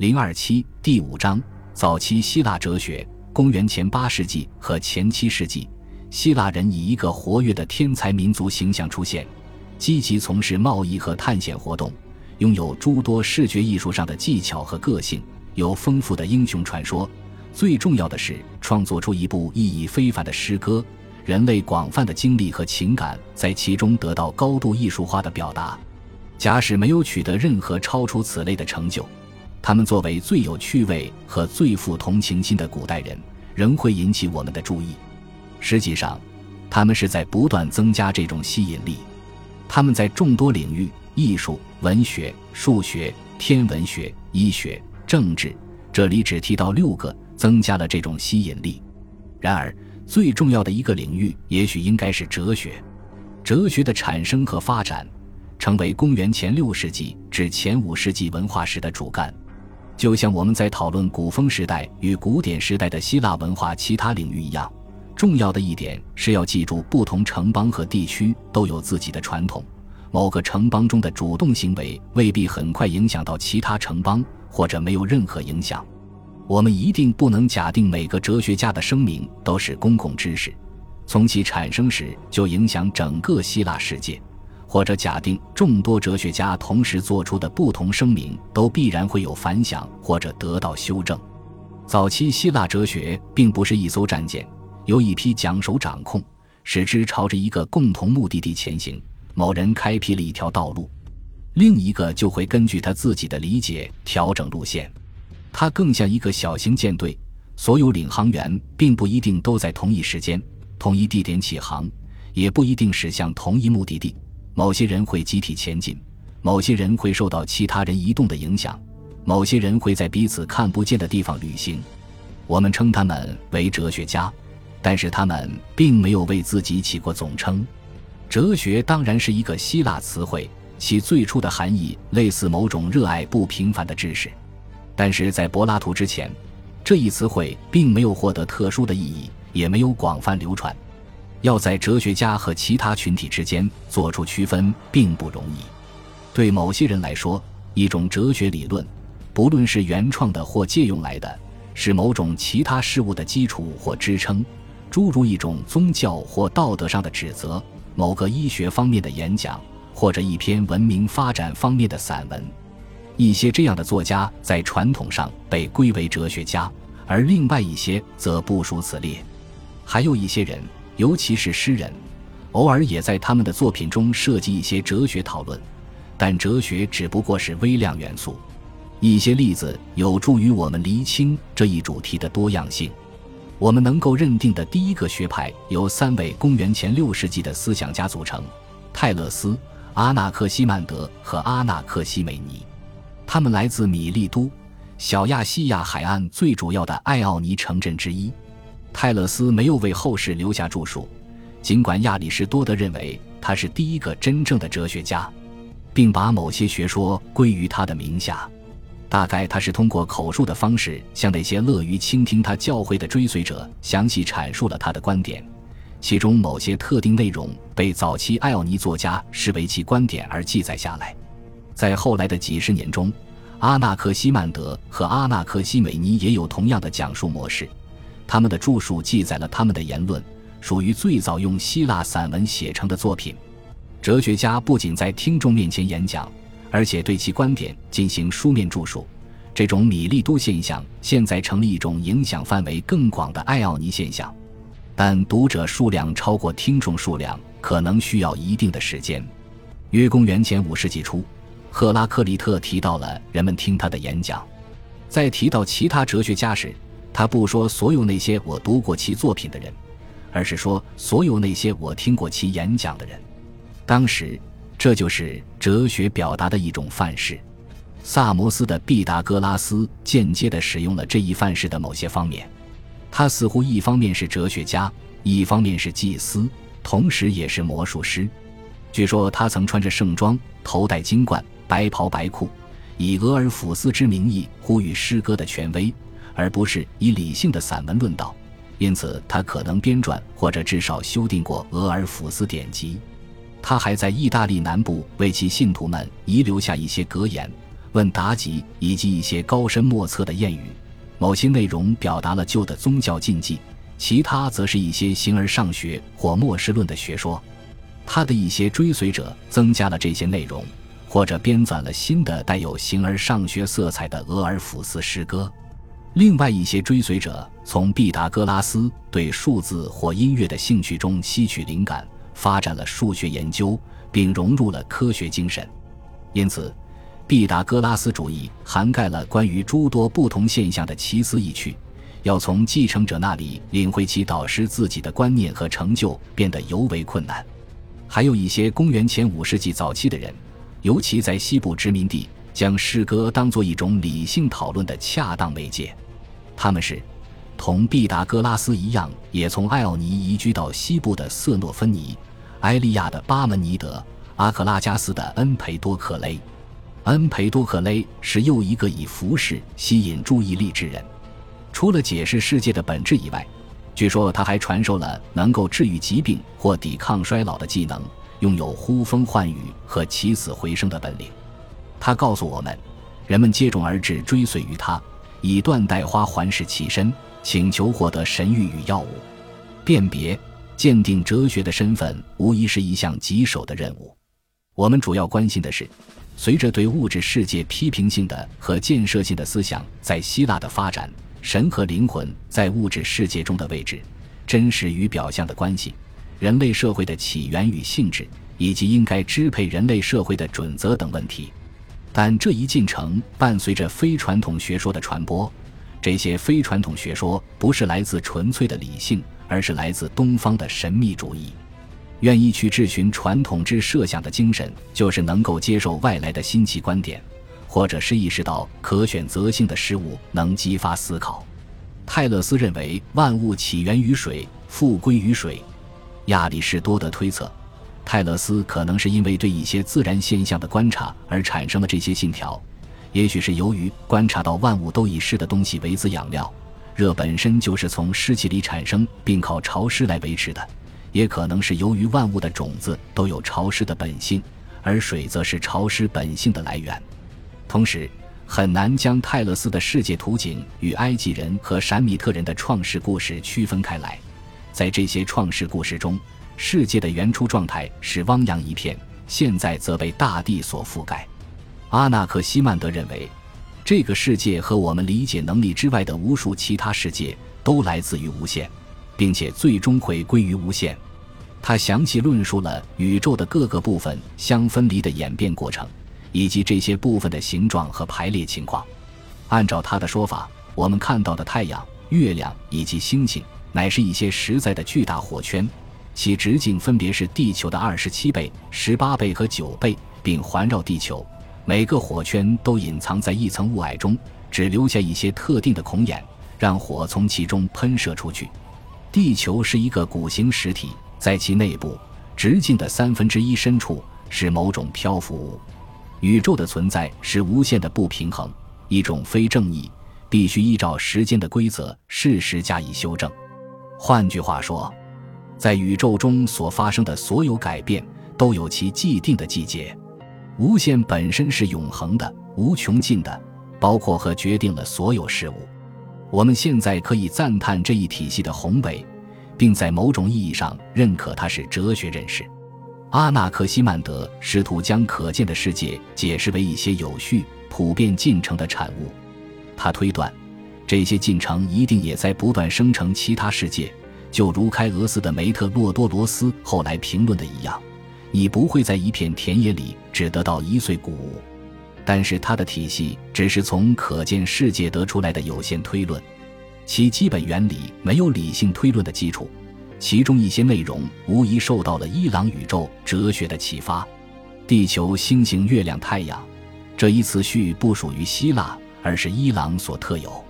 零二七第五章：早期希腊哲学。公元前八世纪和前七世纪，希腊人以一个活跃的天才民族形象出现，积极从事贸易和探险活动，拥有诸多视觉艺术上的技巧和个性，有丰富的英雄传说。最重要的是，创作出一部意义非凡的诗歌。人类广泛的经历和情感在其中得到高度艺术化的表达。假使没有取得任何超出此类的成就，他们作为最有趣味和最富同情心的古代人，仍会引起我们的注意。实际上，他们是在不断增加这种吸引力。他们在众多领域——艺术、文学、数学、天文学、医学、政治——这里只提到六个，增加了这种吸引力。然而，最重要的一个领域，也许应该是哲学。哲学的产生和发展，成为公元前六世纪至前五世纪文化史的主干。就像我们在讨论古风时代与古典时代的希腊文化其他领域一样，重要的一点是要记住，不同城邦和地区都有自己的传统。某个城邦中的主动行为未必很快影响到其他城邦，或者没有任何影响。我们一定不能假定每个哲学家的声明都是公共知识，从其产生时就影响整个希腊世界，或者假定众多哲学家同时做出的不同声明都必然会有反响或者得到修正。早期希腊哲学并不是一艘战舰，由一批桨手掌控，使之朝着一个共同目的地前行。某人开辟了一条道路，另一个就会根据他自己的理解调整路线。它更像一个小型舰队，所有领航员并不一定都在同一时间、同一地点起航，也不一定驶向同一目的地。某些人会集体前进，某些人会受到其他人移动的影响，某些人会在彼此看不见的地方旅行。我们称他们为哲学家，但是他们并没有为自己起过总称。哲学当然是一个希腊词汇，其最初的含义类似某种热爱不平凡的知识。但是在柏拉图之前，这一词汇并没有获得特殊的意义，也没有广泛流传。要在哲学家和其他群体之间做出区分，并不容易。对某些人来说，一种哲学理论，不论是原创的或借用来的，是某种其他事物的基础或支撑，诸如一种宗教或道德上的指责，某个医学方面的演讲，或者一篇文明发展方面的散文。一些这样的作家在传统上被归为哲学家，而另外一些则不属此列。还有一些人，尤其是诗人，偶尔也在他们的作品中涉及一些哲学讨论，但哲学只不过是微量元素。一些例子有助于我们厘清这一主题的多样性。我们能够认定的第一个学派由三位公元前六世纪的思想家组成：泰勒斯、阿纳克西曼德和阿纳克西美尼。他们来自米利都，小亚细亚海岸最主要的艾奥尼城镇之一。泰勒斯没有为后世留下著述，尽管亚里士多德认为他是第一个真正的哲学家，并把某些学说归于他的名下。大概他是通过口述的方式向那些乐于倾听他教诲的追随者详细阐述了他的观点，其中某些特定内容被早期艾奥尼作家视为其观点而记载下来。在后来的几十年中，阿纳克西曼德和阿纳克西美尼也有同样的讲述模式。他们的著述记载了他们的言论，属于最早用希腊散文写成的作品。哲学家不仅在听众面前演讲，而且对其观点进行书面著述。这种米利都现象现在成了一种影响范围更广的艾奥尼现象，但读者数量超过听众数量可能需要一定的时间。约公元前五世纪初。赫拉克利特提到了人们听他的演讲，在提到其他哲学家时，他不说所有那些我读过其作品的人，而是说所有那些我听过其演讲的人。当时，这就是哲学表达的一种范式。萨摩斯的毕达哥拉斯间接地使用了这一范式的某些方面。他似乎一方面是哲学家，一方面是祭司，同时也是魔术师。据说他曾穿着盛装，头戴金冠。白袍白裤，以俄尔甫斯之名义呼吁诗歌的权威，而不是以理性的散文论道。因此，他可能编撰或者至少修订过俄尔甫斯典籍。他还在意大利南部为其信徒们遗留下一些格言，问答集以及一些高深莫测的谚语。某些内容表达了旧的宗教禁忌，其他则是一些形而上学或末世论的学说。他的一些追随者增加了这些内容，或者编纂了新的带有形而上学色彩的俄尔甫斯诗歌。另外一些追随者从毕达哥拉斯对数字或音乐的兴趣中吸取灵感，发展了数学研究，并融入了科学精神。因此，毕达哥拉斯主义涵盖了关于诸多不同现象的奇思异趣。要从继承者那里领会其导师自己的观念和成就，变得尤为困难。还有一些公元前五世纪早期的人，尤其在西部殖民地。将诗歌当作一种理性讨论的恰当媒介，他们是同毕达哥拉斯一样，也从艾奥尼移居到西部的瑟诺芬尼、埃利亚的巴门尼德、阿克拉加斯的恩培多克雷。恩培多克雷是又一个以服饰吸引注意力之人。除了解释世界的本质以外，据说他还传授了能够治愈疾病或抵抗衰老的技能，拥有呼风唤雨和起死回生的本领。他告诉我们，人们接踵而至，追随于他，以缎带花环饰其身，请求获得神谕与药物。辨别、鉴定哲学的身份，无疑是一项棘手的任务。我们主要关心的是，随着对物质世界批评性的和建设性的思想在希腊的发展，神和灵魂在物质世界中的位置、真实与表象的关系、人类社会的起源与性质，以及应该支配人类社会的准则等问题。但这一进程伴随着非传统学说的传播，这些非传统学说不是来自纯粹的理性，而是来自东方的神秘主义。愿意去质询传统之设想的精神，就是能够接受外来的新奇观点，或者是意识到可选择性的事物能激发思考。泰勒斯认为万物起源于水，复归于水。亚里士多德推测。泰勒斯可能是因为对一些自然现象的观察而产生了这些信条，也许是由于观察到万物都以湿的东西为滋养料，热本身就是从湿气里产生并靠潮湿来维持的，也可能是由于万物的种子都有潮湿的本性，而水则是潮湿本性的来源。同时，很难将泰勒斯的世界图景与埃及人和闪米特人的创世故事区分开来，在这些创世故事中。世界的原初状态是汪洋一片，现在则被大地所覆盖。阿纳克西曼德认为，这个世界和我们理解能力之外的无数其他世界都来自于无限，并且最终会归于无限。他详细论述了宇宙的各个部分相分离的演变过程，以及这些部分的形状和排列情况。按照他的说法，我们看到的太阳、月亮以及星星，乃是一些实在的巨大火圈。其直径分别是地球的二十七倍、十八倍和九倍，并环绕地球。每个火圈都隐藏在一层雾霭中，只留下一些特定的孔眼，让火从其中喷射出去。地球是一个鼓形实体，在其内部直径的三分之一深处是某种漂浮物。宇宙的存在是无限的不平衡，一种非正义，必须依照时间的规则适时加以修正。换句话说。在宇宙中所发生的所有改变都有其既定的季节。无限本身是永恒的、无穷尽的，包括和决定了所有事物。我们现在可以赞叹这一体系的宏伟，并在某种意义上认可它是哲学认识。阿纳克西曼德试图将可见的世界解释为一些有序、普遍进程的产物。他推断，这些进程一定也在不断生成其他世界。就如开俄斯的梅特洛多罗斯后来评论的一样，你不会在一片田野里只得到一穗谷物。但是他的体系只是从可见世界得出来的有限推论，其基本原理没有理性推论的基础。其中一些内容无疑受到了伊朗宇宙哲学的启发。地球、星星、月亮、太阳，这一次序不属于希腊，而是伊朗所特有。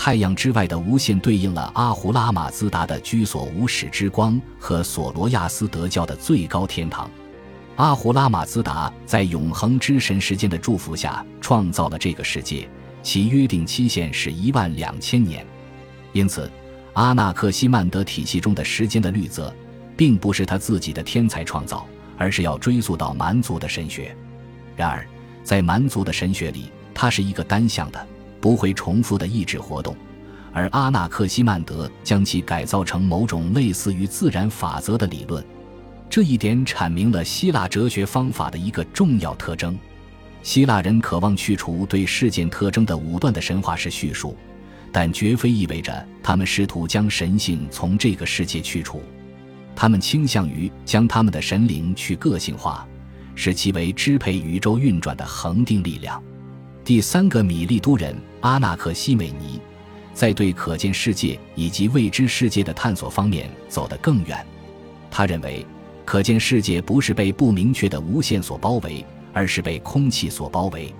太阳之外的无限对应了阿胡拉马兹达的居所无始之光和索罗亚斯德教的最高天堂。阿胡拉马兹达在永恒之神时间的祝福下创造了这个世界，其约定期限是一万两千年。因此，阿纳克西曼德体系中的时间的律则，并不是他自己的天才创造，而是要追溯到蛮族的神学。然而。在蛮族的神学里，它是一个单向的、不会重复的意志活动，而阿纳克西曼德将其改造成某种类似于自然法则的理论。这一点阐明了希腊哲学方法的一个重要特征：希腊人渴望去除对事件特征的武断的神话式叙述，但绝非意味着他们试图将神性从这个世界去除。他们倾向于将他们的神灵去个性化。使其为支配宇宙运转的恒定力量。第三个米利都人阿纳克西美尼，在对可见世界以及未知世界的探索方面走得更远。他认为，可见世界不是被不明确的无限所包围，而是被空气所包围。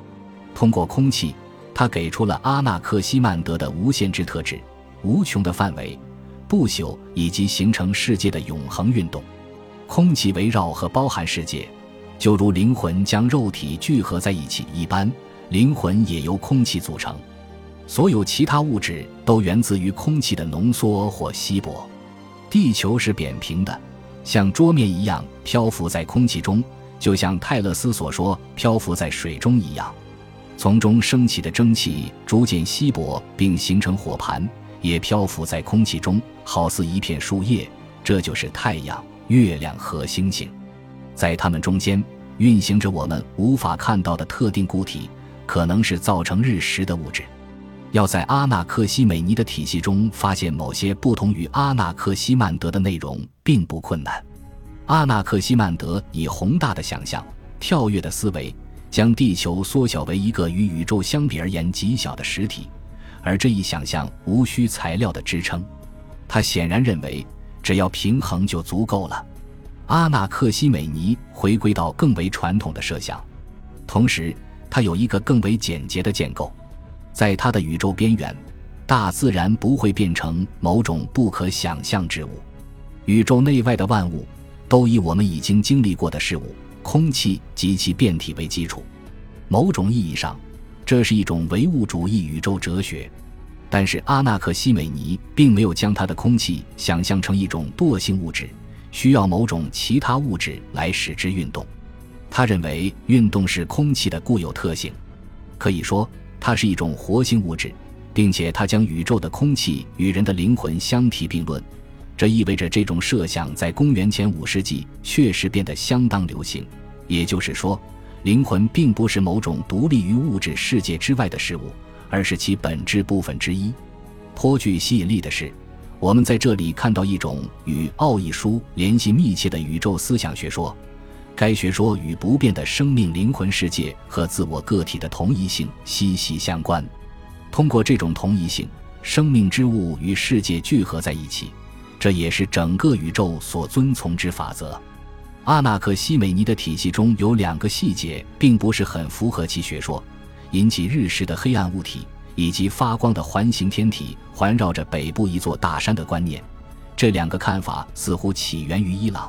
通过空气，他给出了阿纳克西曼德的无限之特质：无穷的范围、不朽以及形成世界的永恒运动。空气围绕和包含世界。就如灵魂将肉体聚合在一起一般，灵魂也由空气组成。所有其他物质都源自于空气的浓缩或稀薄。地球是扁平的，像桌面一样漂浮在空气中，就像泰勒斯所说漂浮在水中一样。从中升起的蒸汽逐渐稀薄，并形成火盘，也漂浮在空气中，好似一片树叶。这就是太阳、月亮和星星。在它们中间运行着我们无法看到的特定固体，可能是造成日食的物质。要在阿纳克西美尼的体系中发现某些不同于阿纳克西曼德的内容，并不困难。阿纳克西曼德以宏大的想象、跳跃的思维，将地球缩小为一个与宇宙相比而言极小的实体，而这一想象无需材料的支撑。他显然认为，只要平衡就足够了。阿纳克西美尼回归到更为传统的设想，同时，它有一个更为简洁的建构。在它的宇宙边缘，大自然不会变成某种不可想象之物。宇宙内外的万物都以我们已经经历过的事物——空气及其变体为基础。某种意义上，这是一种唯物主义宇宙哲学。但是，阿纳克西美尼并没有将它的空气想象成一种惰性物质。需要某种其他物质来使之运动。他认为运动是空气的固有特性，可以说它是一种活性物质，并且他将宇宙的空气与人的灵魂相提并论。这意味着这种设想在公元前五世纪确实变得相当流行。也就是说，灵魂并不是某种独立于物质世界之外的事物，而是其本质部分之一。颇具吸引力的是。我们在这里看到一种与奥义书联系密切的宇宙思想学说，该学说与不变的生命灵魂世界和自我个体的同一性息息相关。通过这种同一性，生命之物与世界聚合在一起，这也是整个宇宙所遵从之法则。阿纳克西美尼的体系中有两个细节并不是很符合其学说：引起日食的黑暗物体。以及发光的环形天体环绕着北部一座大山的观念，这两个看法似乎起源于伊朗。